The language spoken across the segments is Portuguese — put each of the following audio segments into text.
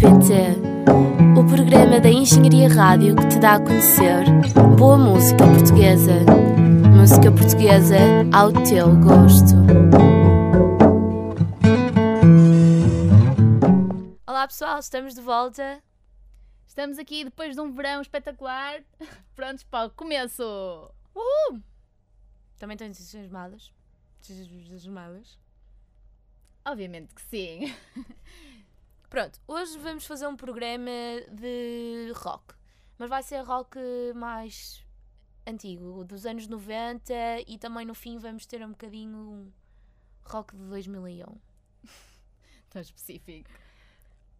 PT, o programa da Engenharia Rádio que te dá a conhecer boa música portuguesa. Música portuguesa ao teu gosto. Olá pessoal, estamos de volta. Estamos aqui depois de um verão espetacular. Prontos para o começo! Uhul! Também estão entusiasmadas? Entusiasmadas? Obviamente que sim. Pronto, hoje vamos fazer um programa de rock, mas vai ser rock mais antigo, dos anos 90 e também no fim vamos ter um bocadinho rock de 2001. Tão específico.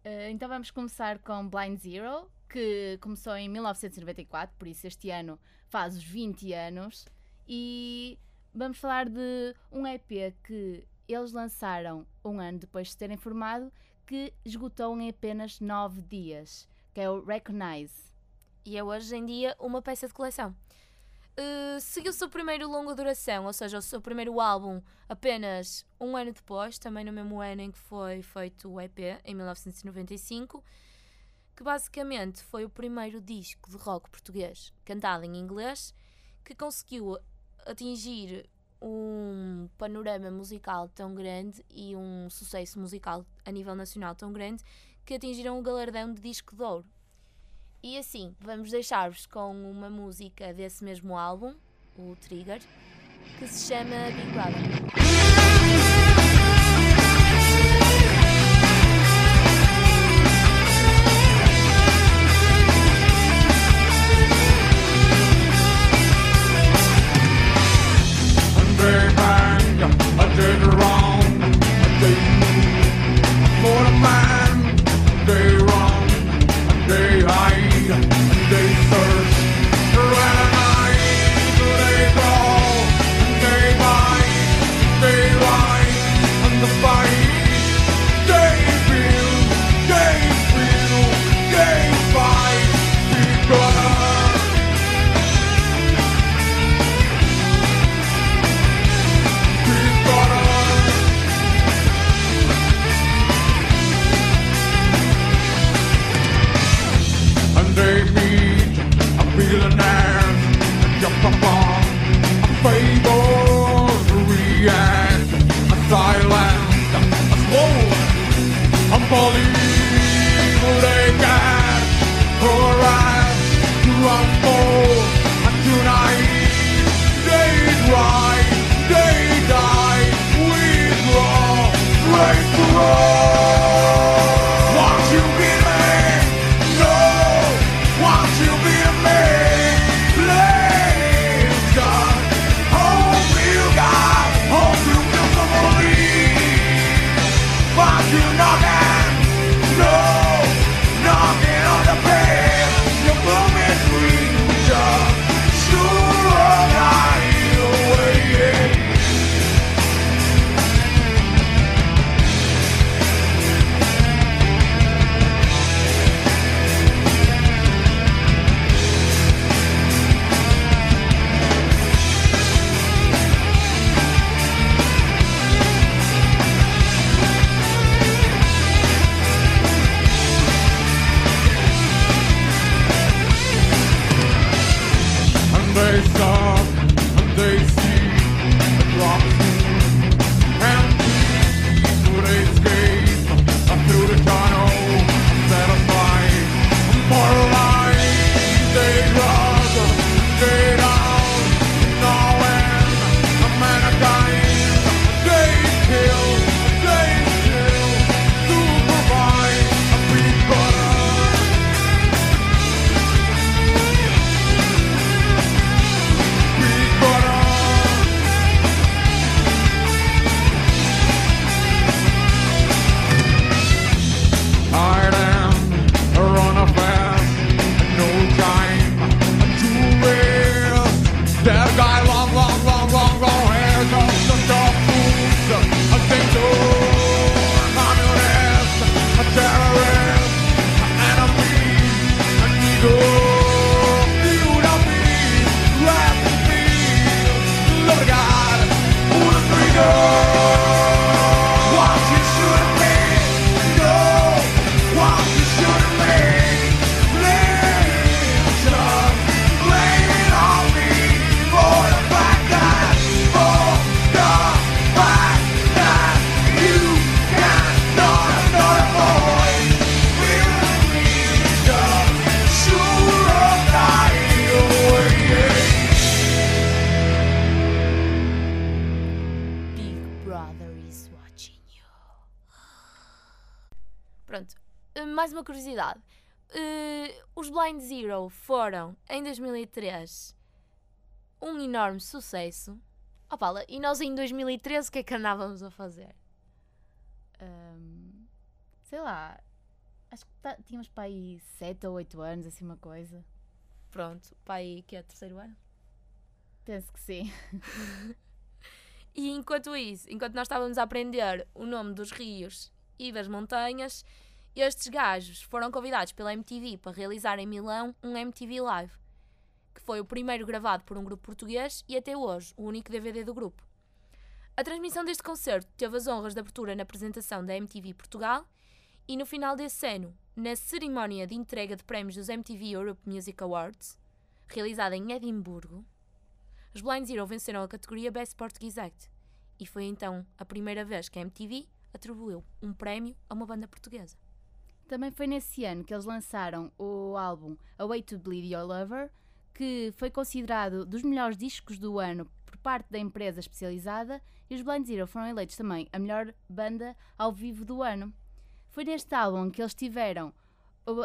Uh, então vamos começar com Blind Zero, que começou em 1994, por isso este ano faz os 20 anos, e vamos falar de um EP que eles lançaram um ano depois de terem formado que esgotou em apenas 9 dias, que é o Recognize. E é hoje em dia uma peça de coleção. Uh, seguiu o seu primeiro longa duração, ou seja, o seu primeiro álbum apenas um ano depois, também no mesmo ano em que foi feito o EP, em 1995, que basicamente foi o primeiro disco de rock português cantado em inglês que conseguiu atingir um panorama musical tão grande e um sucesso musical a nível nacional tão grande que atingiram o galardão de disco de ouro. E assim, vamos deixar-vos com uma música desse mesmo álbum, o Trigger, que se chama Big Brother. turned around. Foram, em 2003, um enorme sucesso. Oh, Paula, e nós em 2013 o que é que andávamos a fazer? Ahm, sei lá, acho que tá- tínhamos para aí 7 ou 8 anos, assim uma coisa. Pronto, pai, que é terceiro ano. Penso que sim. E enquanto isso, enquanto nós estávamos a aprender o nome dos rios e das montanhas, estes gajos foram convidados pela MTV para realizar em Milão um MTV Live, que foi o primeiro gravado por um grupo português e até hoje o único DVD do grupo. A transmissão deste concerto teve as honras de abertura na apresentação da MTV Portugal e no final desse ano, na cerimónia de entrega de prémios dos MTV Europe Music Awards, realizada em Edimburgo, os Blind Zero venceram a categoria Best Portuguese Act e foi então a primeira vez que a MTV atribuiu um prémio a uma banda portuguesa. Também foi nesse ano que eles lançaram o álbum A Way to Bleed Your Lover, que foi considerado dos melhores discos do ano por parte da empresa especializada, e os Blind Zero foram eleitos também a melhor banda ao vivo do ano. Foi neste álbum que eles tiveram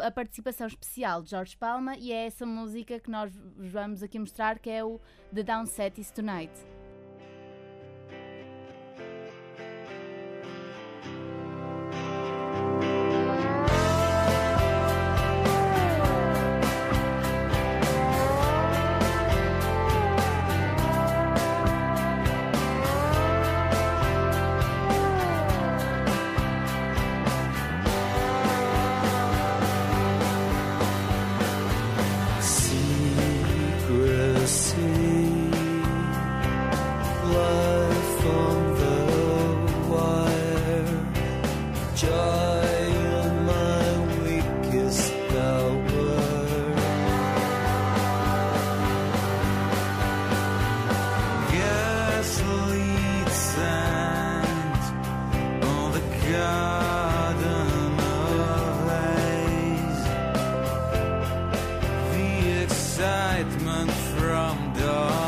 a participação especial de Jorge Palma e é essa música que nós vos vamos aqui mostrar, que é o The Downset Is Tonight. from dawn.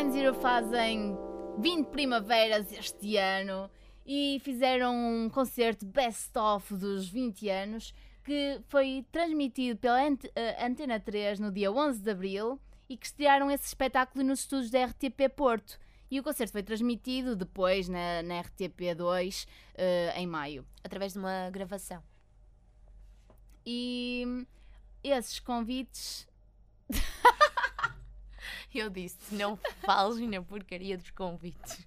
Blind Zero fazem 20 primaveras este ano e fizeram um concerto best-of dos 20 anos que foi transmitido pela eh, Antena 3 no dia 11 de Abril e que estrearam esse espetáculo nos estúdios da RTP Porto. E o concerto foi transmitido depois na, na RTP2 eh, em maio. Através de uma gravação. E esses convites Eu disse, não fales na porcaria dos convites.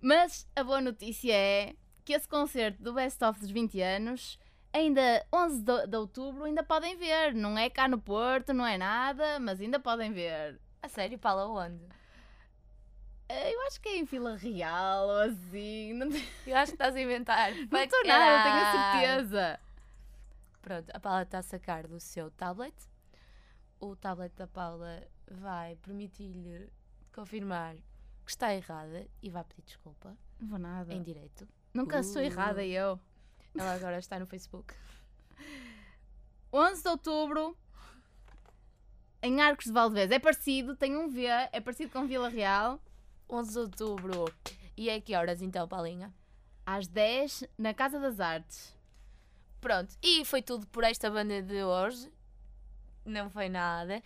Mas a boa notícia é que esse concerto do Best of dos 20 anos, ainda 11 de, de outubro, ainda podem ver. Não é cá no Porto, não é nada, mas ainda podem ver. A sério, Paula, onde? Eh, Eu acho que é em Vila Real ou assim. Eu acho que estás a inventar. não estou nada, tenho a certeza. Pronto, a Paula está a sacar do seu tablet. O tablet da Paula vai permitir-lhe confirmar que está errada e vai pedir desculpa Não vou nada. em direto. Nunca sou Uh. errada eu. Ela agora está no Facebook. 11 de outubro, em Arcos de Valdevez. É parecido, tem um V, é parecido com Vila Real. 11 de outubro. E é que horas então, Paulinha? Às 10, na Casa das Artes. Pronto, e foi tudo por esta banda de hoje. Não foi nada.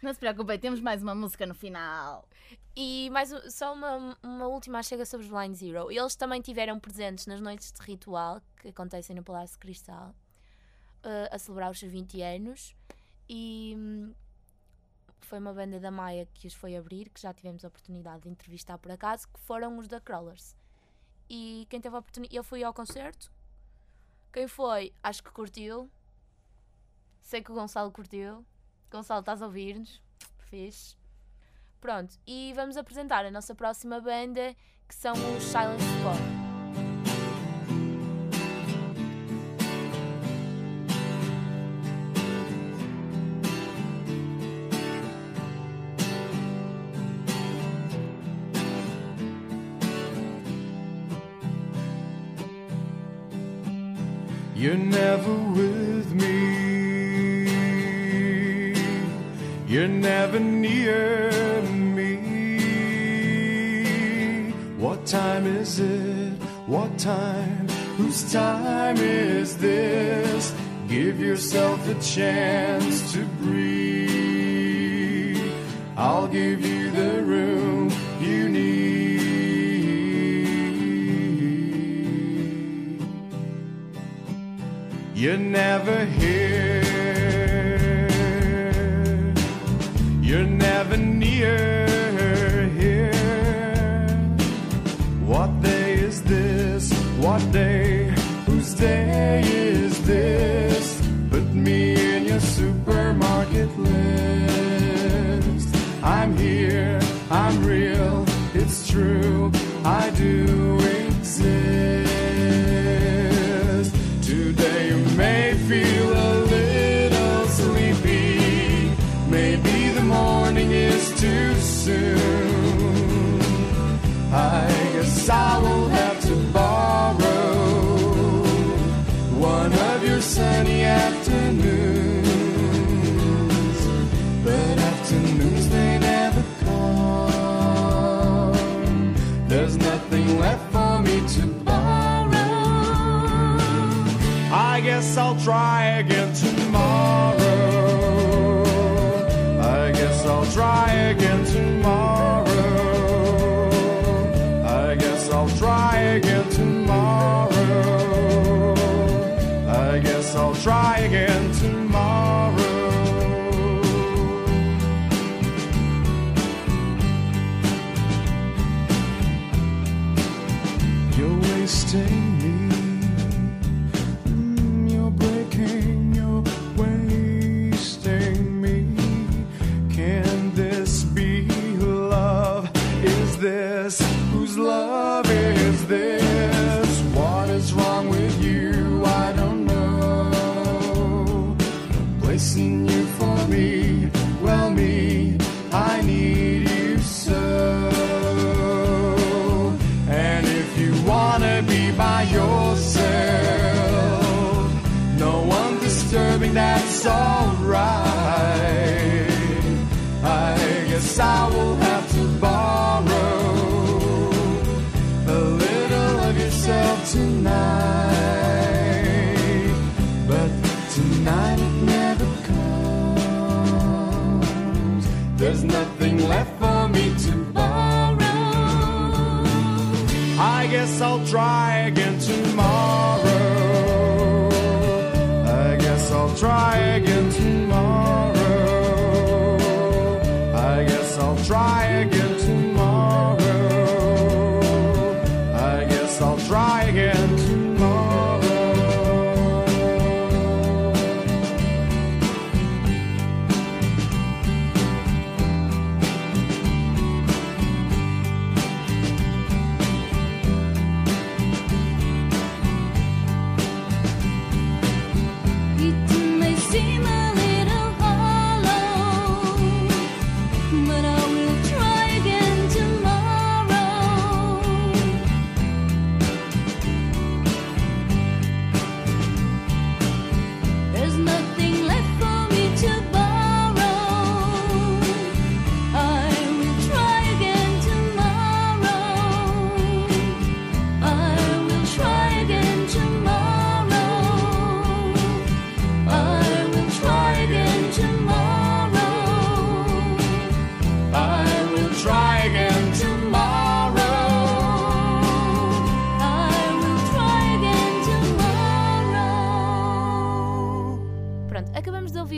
Não se preocupem, temos mais uma música no final. E mais só uma, uma última chega sobre os Blind Zero. Eles também tiveram presentes nas noites de ritual que acontecem no Palácio Cristal eh, a celebrar os seus 20 anos. E hum, foi uma banda da Maia que os foi abrir, que já tivemos a oportunidade de entrevistar por acaso, que foram os da Crawlers. E quem teve a oportunidade. Eu fui ao concerto. Quem foi, acho que curtiu. Sei que o Gonçalo curtiu. Gonçalo, estás a ouvir-nos? Fixe. Pronto, e vamos apresentar a nossa próxima banda, que são os Silent Spot. You're never with near me. What time is it? What time? Whose time is this? Give yourself a chance to breathe. I'll give you the room you need. You're never here. It's true. I do I'll try again tomorrow. I guess I'll try again tomorrow. I guess I'll try again tomorrow. I guess I'll try think that's alright. I guess I will have to borrow a little of yourself tonight. But tonight it never comes. There's nothing left for me to borrow. I guess I'll try again tomorrow.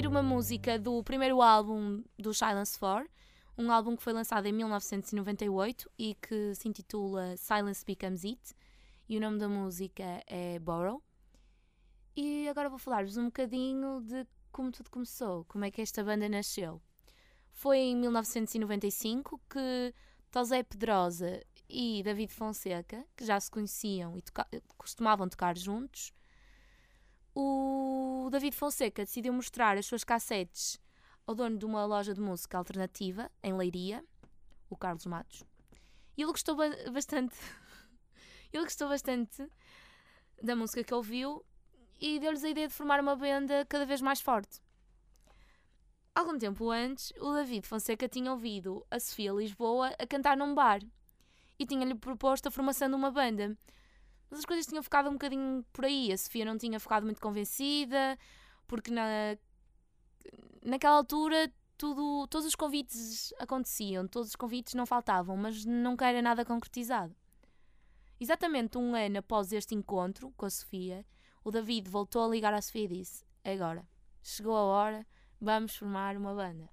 Ouvir uma música do primeiro álbum do Silence 4, um álbum que foi lançado em 1998 e que se intitula Silence Becomes It, e o nome da música é Borrow. E agora vou falar-vos um bocadinho de como tudo começou, como é que esta banda nasceu. Foi em 1995 que Tosé Pedrosa e David Fonseca, que já se conheciam e toca- costumavam tocar juntos, o David Fonseca decidiu mostrar as suas cassetes ao dono de uma loja de música alternativa em Leiria, o Carlos Matos. E ele gostou ba- bastante. ele gostou bastante da música que ouviu e deu-lhes a ideia de formar uma banda cada vez mais forte. Algum tempo antes, o David Fonseca tinha ouvido a Sofia Lisboa a cantar num bar e tinha-lhe proposto a formação de uma banda. Mas as coisas tinham ficado um bocadinho por aí. A Sofia não tinha ficado muito convencida, porque na, naquela altura tudo, todos os convites aconteciam, todos os convites não faltavam, mas nunca era nada concretizado. Exatamente um ano após este encontro com a Sofia, o David voltou a ligar à Sofia e disse: Agora, chegou a hora, vamos formar uma banda.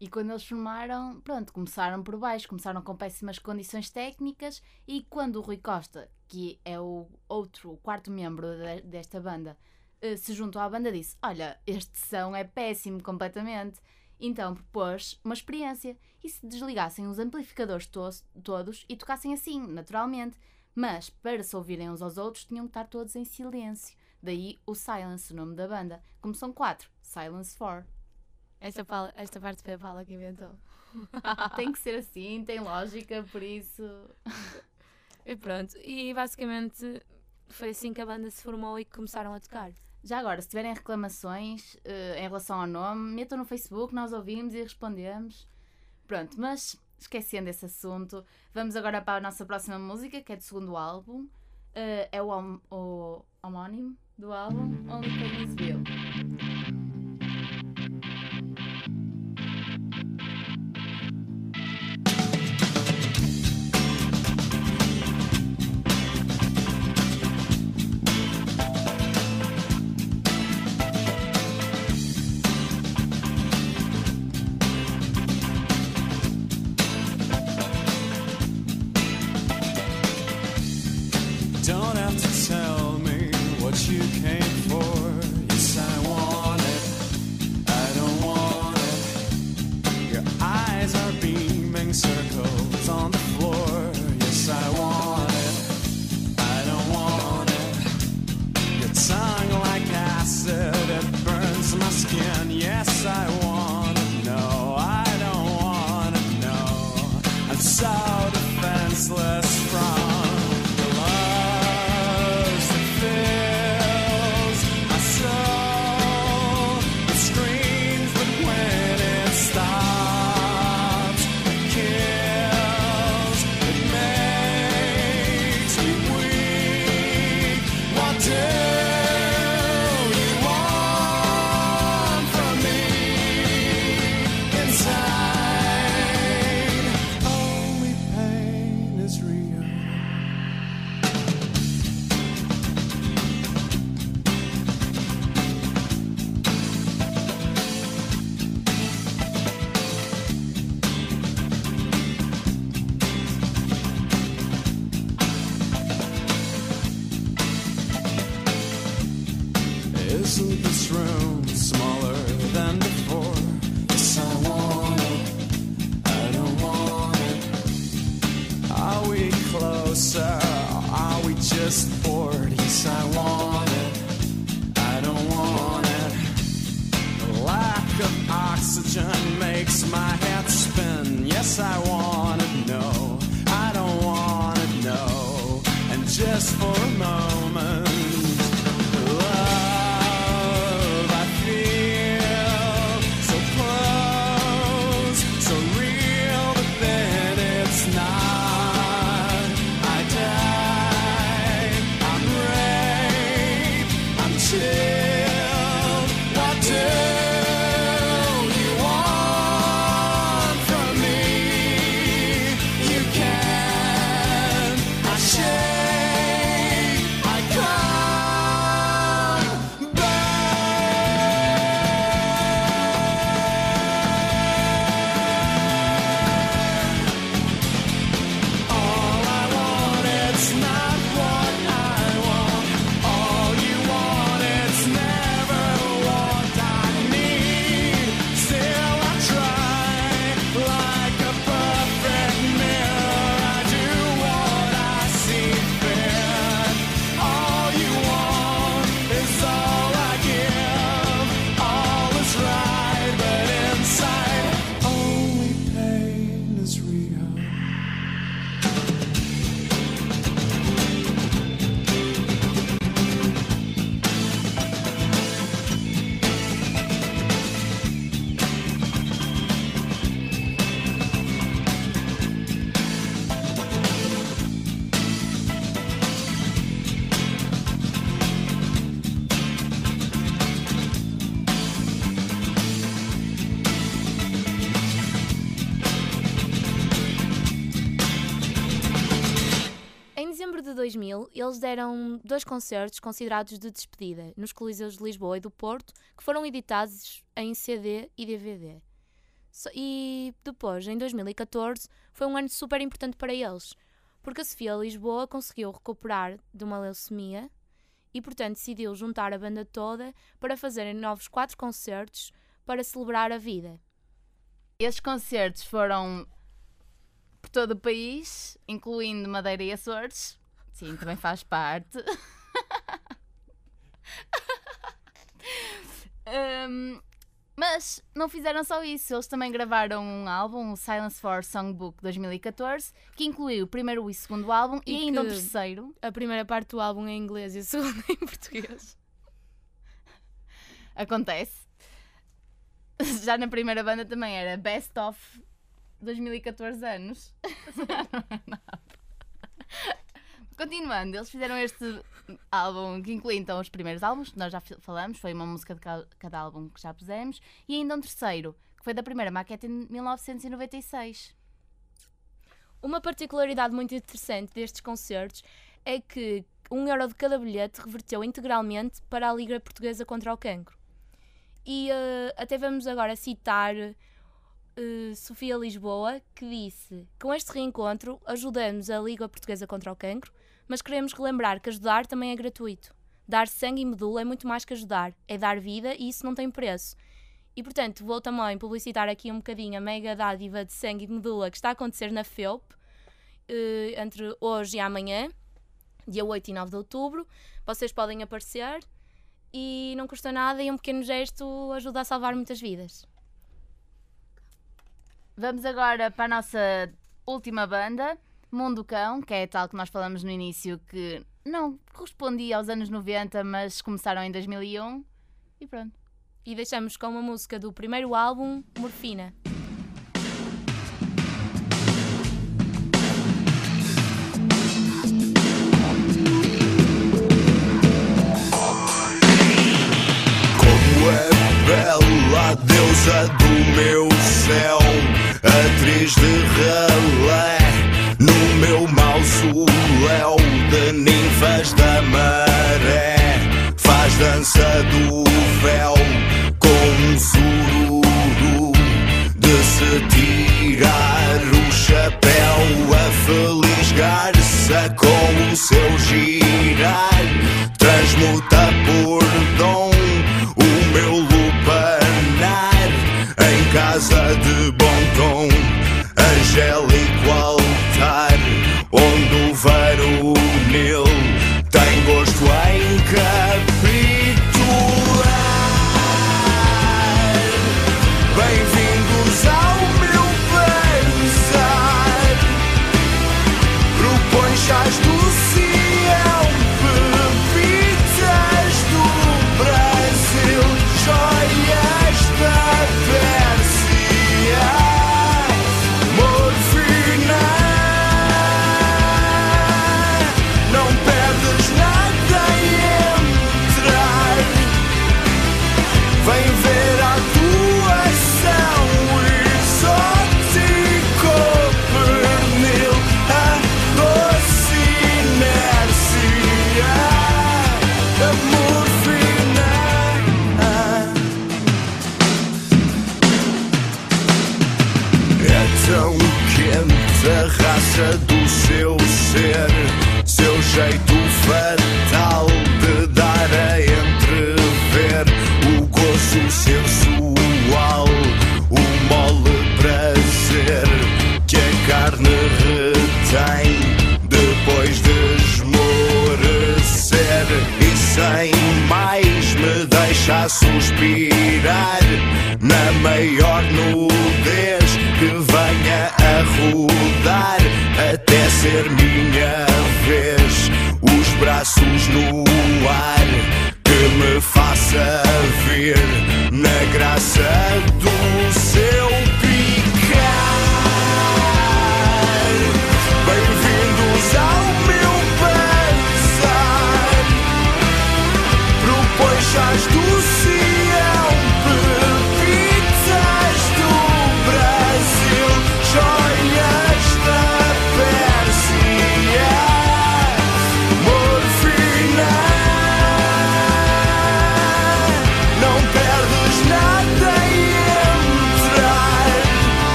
E quando eles formaram, pronto, começaram por baixo, começaram com péssimas condições técnicas e quando o Rui Costa, que é o outro, o quarto membro de- desta banda, eh, se juntou à banda, disse: Olha, este som é péssimo completamente. Então propôs uma experiência e se desligassem os amplificadores tos- todos e tocassem assim, naturalmente. Mas para se ouvirem uns aos outros tinham que estar todos em silêncio. Daí o Silence, o nome da banda. Como são quatro, Silence 4. Esta, Paula- esta parte foi a Paula que inventou. tem que ser assim, tem lógica, por isso. E pronto, e basicamente foi assim que a banda se formou e que começaram a tocar. Já agora, se tiverem reclamações eh, em relação ao nome, metam no Facebook, nós ouvimos e respondemos. Pronto, mas esquecendo esse assunto, vamos agora para a nossa próxima música, que é do segundo álbum. Eh, é o, o homónimo do álbum, Only Pain Is Real. 2000, eles deram dois concertos considerados de despedida nos Coliseus de Lisboa e do Porto, que foram editados em CD e DVD. E depois, em 2014, foi um ano super importante para eles, porque a Sofia Lisboa conseguiu recuperar de uma leucemia e, portanto, decidiu juntar a banda toda para fazerem novos quatro concertos para celebrar a vida. Esses concertos foram por todo o país, incluindo Madeira e Açores. Sim, também faz parte. Hum, mas não fizeram só isso, eles também gravaram um álbum, o Silence for Songbook 2014, que incluiu o primeiro e o segundo álbum e, E ainda um que- terceiro. A primeira parte do álbum em inglês e a segunda em português. Acontece. Já na primeira banda também era Best of 2014 anos. Continuando, eles fizeram este álbum que inclui então os primeiros álbuns, que nós já falamos, foi uma música de ca- cada álbum que já pusemos, e ainda um terceiro, que foi da primeira maquete em 1996. Uma particularidade muito interessante destes concertos é que um euro de cada bilhete reverteu integralmente para a Liga Portuguesa contra o Cancro. E eh, até vamos agora citar eh, Sofia Lisboa, que disse: Com este reencontro ajudamos a Liga Portuguesa contra o Cancro, mas queremos relembrar que ajudar também é gratuito. Dar sangue e medula é muito mais que ajudar, é dar vida e isso não tem preço. E portanto, vou também publicitar aqui um bocadinho a mega dádiva de sangue e medula que está a acontecer na FEUP eh, entre hoje e amanhã, dia 8 e 9 de outubro. Vocês podem aparecer e não custa nada e um pequeno gesto ajuda a salvar muitas vidas. Vamos agora para a nossa última banda, Mundo Cão, que é tal que nós falamos no início, que não correspondia aos anos 90, mas começaram em 2001. E pronto. E deixamos com uma música do primeiro álbum, Morfina. Como é bela a deusa do meu céu, atriz de relé no meu mausoléu de ninfas da maré. Faz dança do véu com um sururu De se tirar o chapéu. A feliz garça com o seu girar Transmuta por dom o meu lupanar. Em casa de bom tom Angela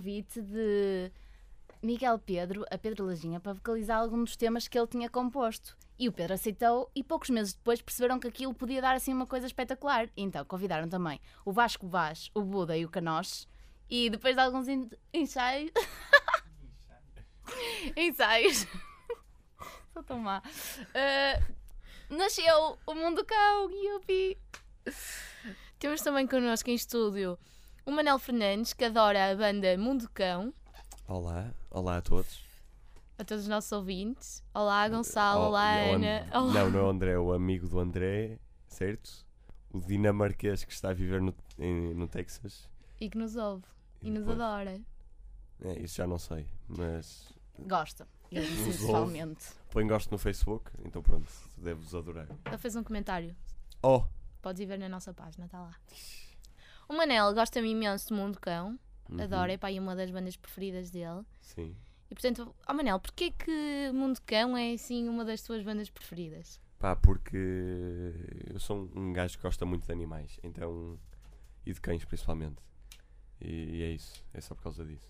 convite de Miguel Pedro a Pedro Lajinha para vocalizar algum dos temas que ele tinha composto. E o Pedro aceitou e poucos meses depois perceberam que aquilo podia dar assim uma coisa espetacular. Então convidaram também o Vasco Vaz, o Buda e o Canoche. E depois de alguns en- ensaios... ensaios... Sou tão má. Ah, nasceu o Mundo Cão e vi... Temos também connosco em estúdio o Manel Fernandes, que adora a banda Mundo Cão. Olá, olá a todos. A todos os nossos ouvintes. Olá, Gonçalo. Oh, Olá, Ana. Olá. Não, não é o André, é o amigo do André, certo? O dinamarquês que está a viver no, em- no Texas. E que nos ouve. E nos Pois. adora. É, isso já não sei, mas Gosta. Eu disse Nos pessoalmente. põe gosto no Facebook, então pronto, devo-vos adorar. Ele fez um comentário. Oh, Podes ir ver na nossa página, está lá. O Manel gosta-me imenso de Mundo Cão. uhum, Adora, é pá, uma das bandas preferidas dele. Sim. E portanto, oh Manel, porquê que Mundo Cão é assim uma das tuas bandas preferidas? Pá, porque eu sou um, um gajo que gosta muito de animais, então. e de cães principalmente. E, e é isso, é só por causa disso,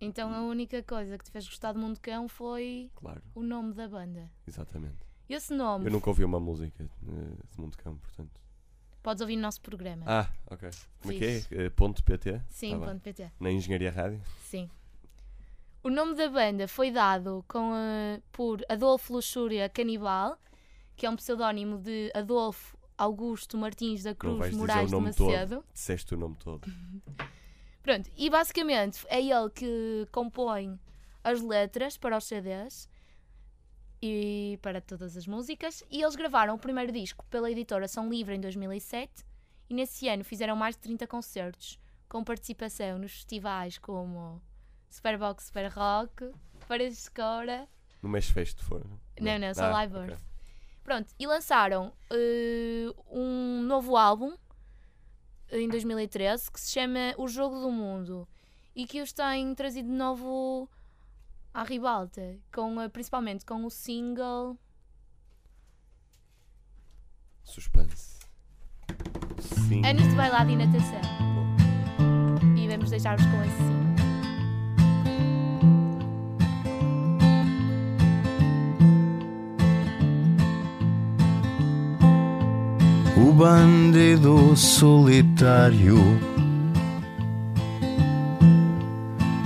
Então a única coisa que te fez gostar de Mundo Cão foi claro, o nome da banda. exatamente. Esse nome Eu nunca ouvi uma música eh, de Mundo Cão, portanto. Podes ouvir no nosso programa. Ah, ok. Como é que Fixe. é? Eh, Ponto PT? Sim, Tá bem. ponto PT. Na Engenharia Rádio? Sim. O nome da banda foi dado com, eh, por Adolfo Luxúria Canibal, que é um pseudónimo de Adolfo Augusto Martins da Não Cruz vais dizer Moraes o de nome Macedo. todo. Disseste o nome todo. Pronto, e basicamente é ele que compõe as letras para os CDs e para todas as músicas. E eles gravaram o primeiro disco pela editora São Livre em 2007 e nesse ano fizeram mais de 30 concertos com participação nos festivais como Superbox Super Rock, Paredes de Escora. No mês festo foram? Não, não, só Ah, Live. Earth. Pronto, e lançaram eh, um novo álbum em 2013 que se chama O Jogo do Mundo e que os tem trazido de novo à ribalta, com, principalmente com o single. Suspense. sim. Anos de bailado e natação. E vamos deixar-vos com esse sim. O bandido solitário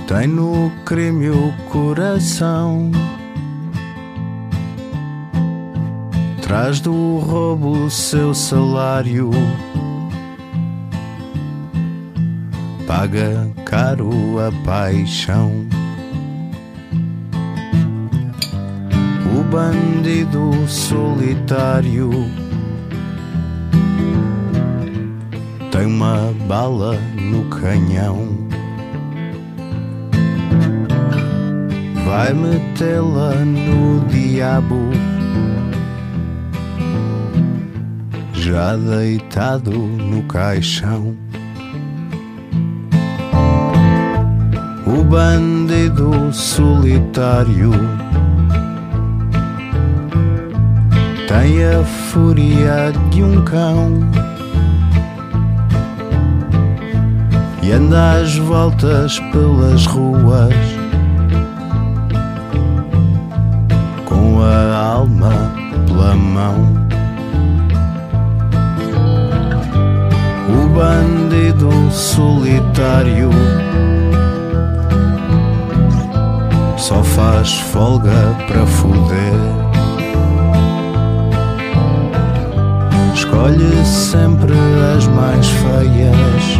tem no crime o coração. Traz do roubo o seu salário. Paga caro a paixão. O bandido solitário tem uma bala no canhão. Vai metê-la no diabo, já deitado no caixão. O bandido solitário tem a fúria de um cão. e anda às voltas pelas ruas pela mão. O bandido solitário só faz folga para foder. Escolhe sempre as mais feias.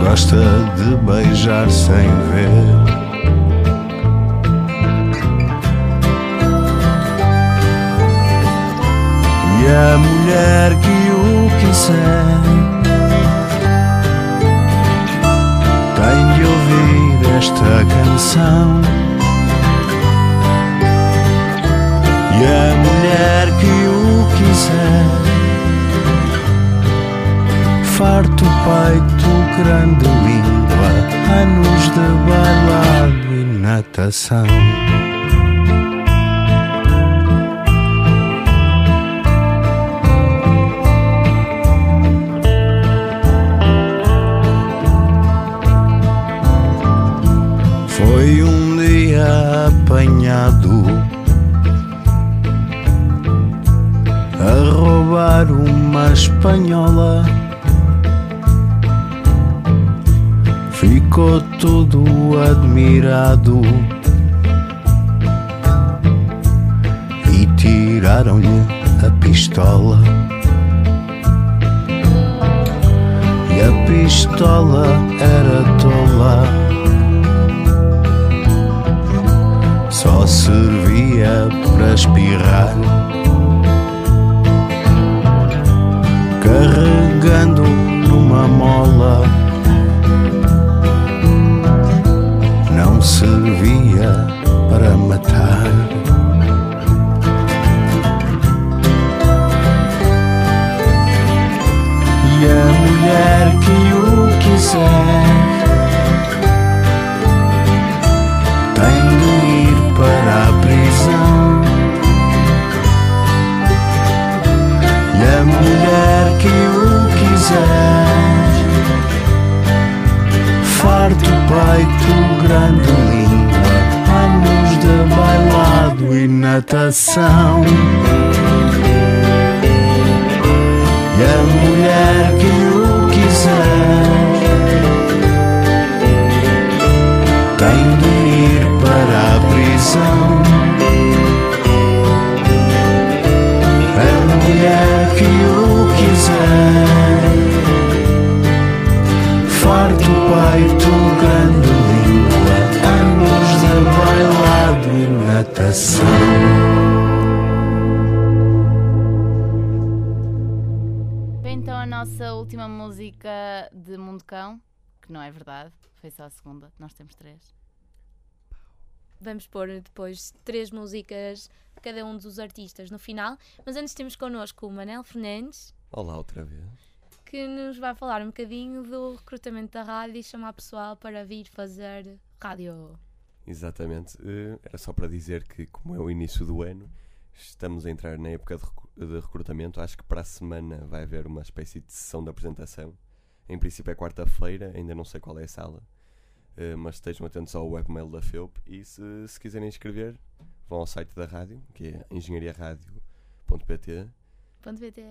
Gosta de beijar sem ver. A mulher que o quiser tem de ouvir esta canção. E a mulher que o quiser farto peito, grande língua, anos de bailado e natação. Foi um dia apanhado a roubar uma espanhola. Ficou todo admirado e tiraram-lhe a pistola. E a pistola era tola, só servia para espirrar. Carregando numa mola. não servia para matar. E a mulher que o quiser verdade, foi só a segunda, nós temos três. Vamos pôr depois três músicas de cada um dos artistas no final. Mas antes temos connosco o Manel Fernandes, Olá outra vez. que nos vai falar um bocadinho do recrutamento da rádio e chamar pessoal para vir fazer rádio. Exatamente. Eh, Era só para dizer que, como é o início do ano, estamos a entrar na época de, recrutamento. Acho que para a semana vai haver uma espécie de sessão de apresentação. Em princípio é quarta-feira, ainda não sei qual é a sala. Eh, mas estejam atentos ao webmail da FEUP e se, se quiserem inscrever, vão ao site da rádio, que é engenhariaradio.pt. BT.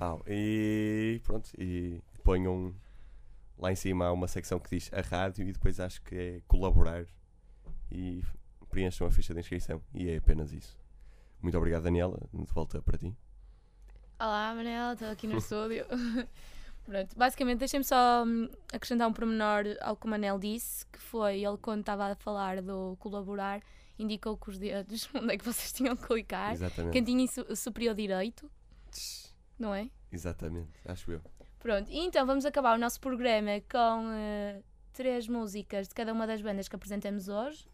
Ah, e pronto, e ponham lá em cima há uma secção que diz a rádio e depois acho que é colaborar e preencham a ficha de inscrição. E é apenas isso. Muito obrigado, Daniela. De volta para ti. Olá, Manela, estou aqui no estúdio. Pronto, basicamente, deixem-me só hum, acrescentar um pormenor ao que o Manel disse, que foi ele, quando estava a falar do colaborar, indicou com os dedos onde é que vocês tinham que clicar. Exatamente. Cantinho su- superior direito, não é? Exatamente, acho eu. Pronto, e então vamos acabar o nosso programa com eh, três músicas de cada uma das bandas que apresentamos hoje.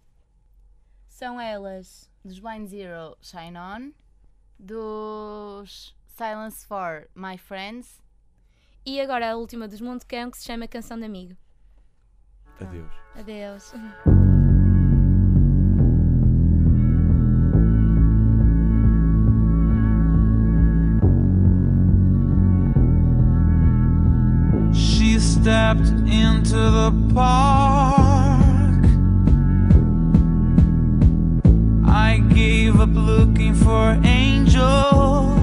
São elas Dos Blind Zero, Shine On. Dos Silence for My Friends. e agora a última dos Montecão que se chama Canção de Amigo. Adeus. Adeus. She stepped into the park. I gave up looking for angels.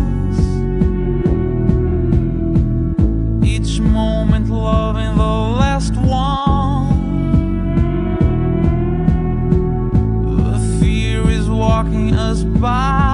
Each moment loving the last one. The fear is walking us by.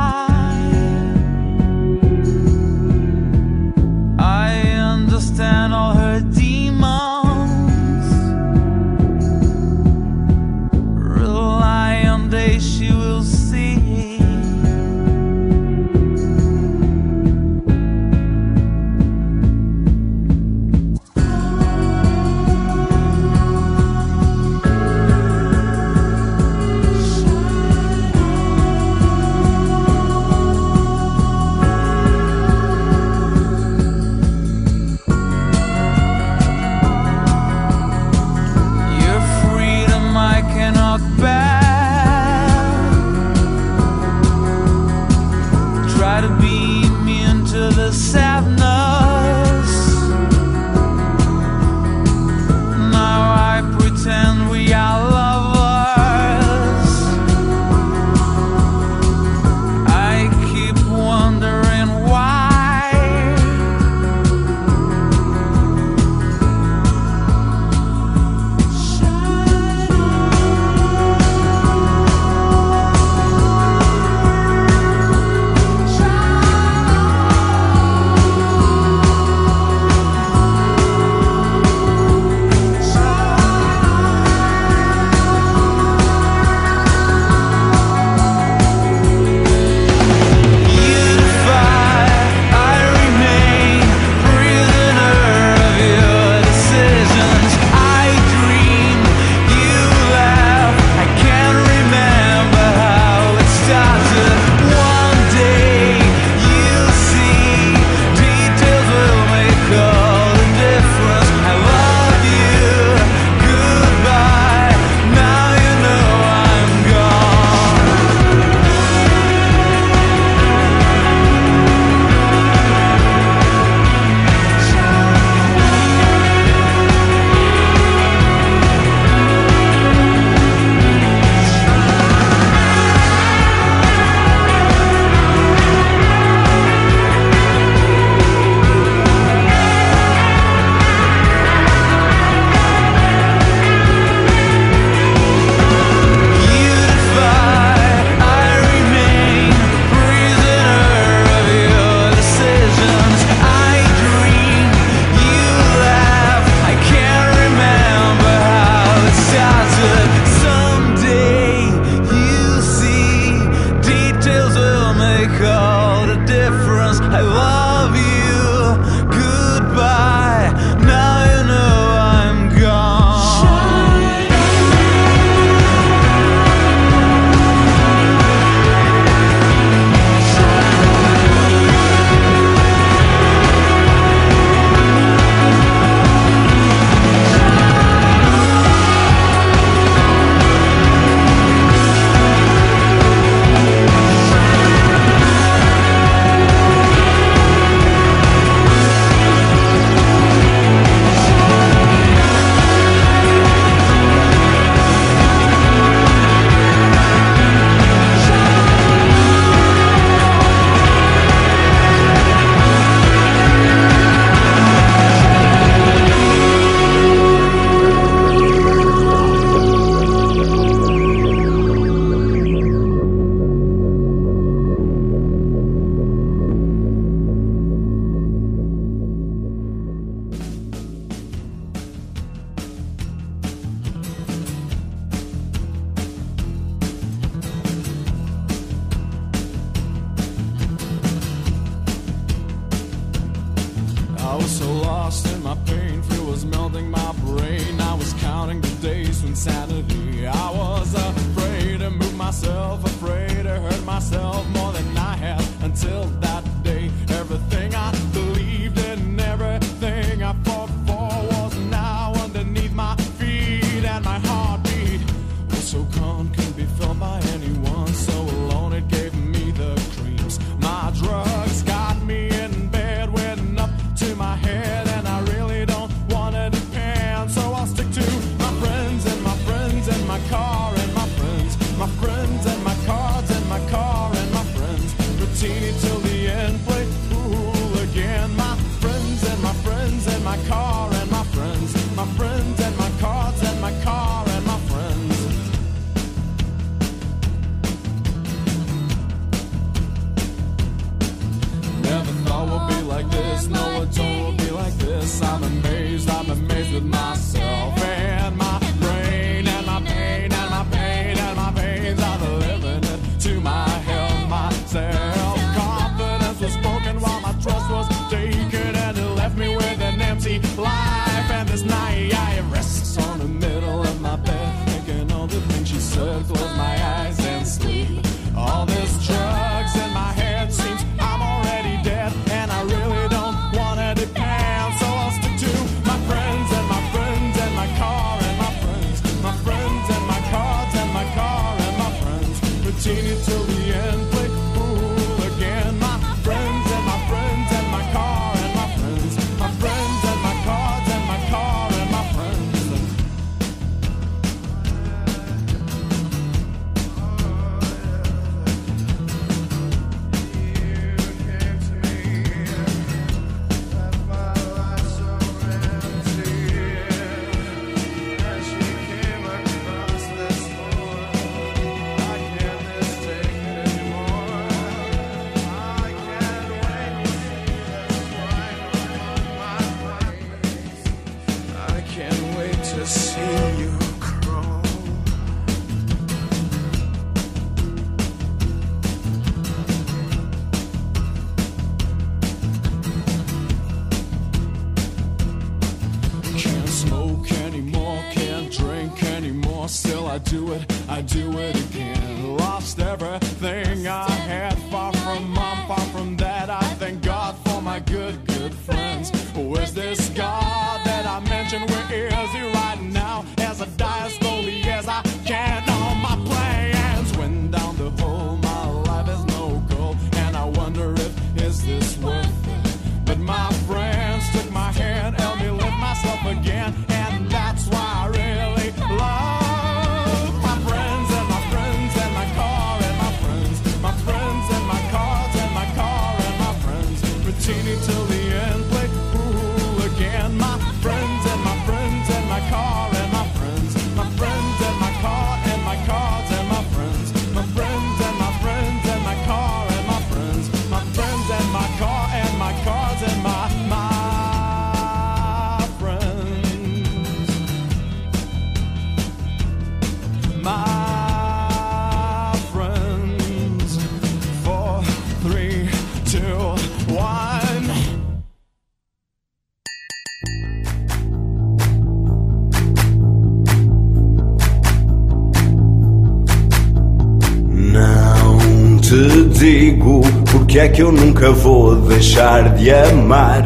digo porque é que eu nunca vou deixar de amar?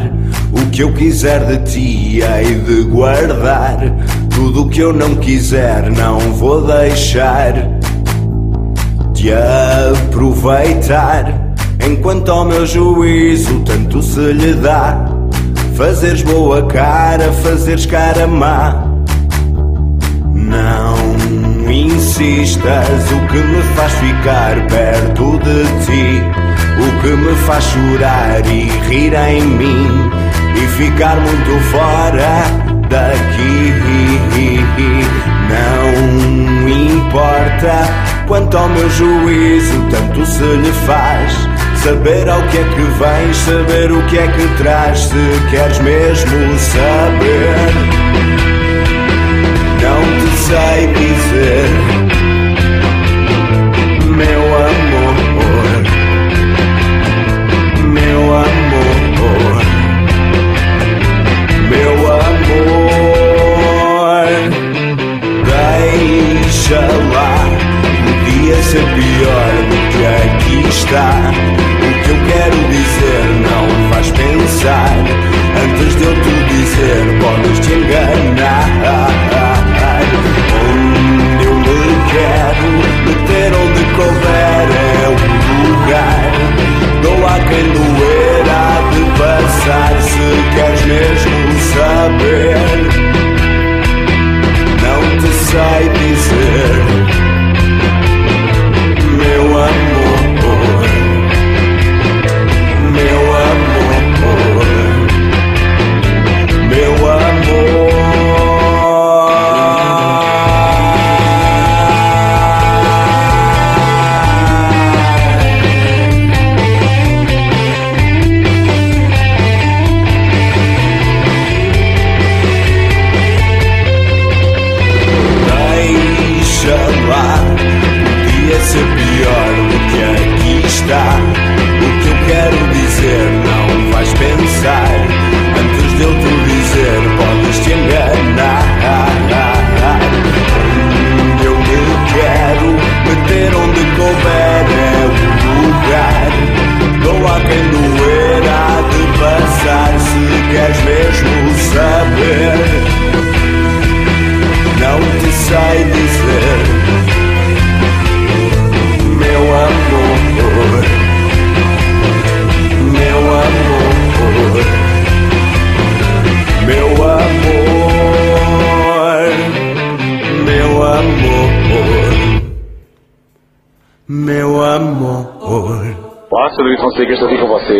O que eu quiser de ti hei de guardar. Tudo o que eu não quiser não vou deixar de aproveitar. Enquanto ao meu juízo tanto se lhe dá fazeres boa cara fazeres cara má não insistas, o que me faz ficar perto de ti, o que me faz chorar e rir em mim e ficar muito fora daqui. Não importa quanto ao meu juízo, tanto se lhe faz. Saber ao que é que vens, saber o que é que traz, se queres mesmo saber. Não te sei dizer meu amor, meu amor, meu amor. Deixa lá, um dia ser pior do que aqui está. O que eu quero dizer não me faz pensar. Antes de eu te dizer, podes te enganar. Onde eu me quero meter onde mundo houver é um lugar. Não há quem doer, há de passar se queres mesmo saber.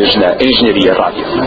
Engenharia Rádio.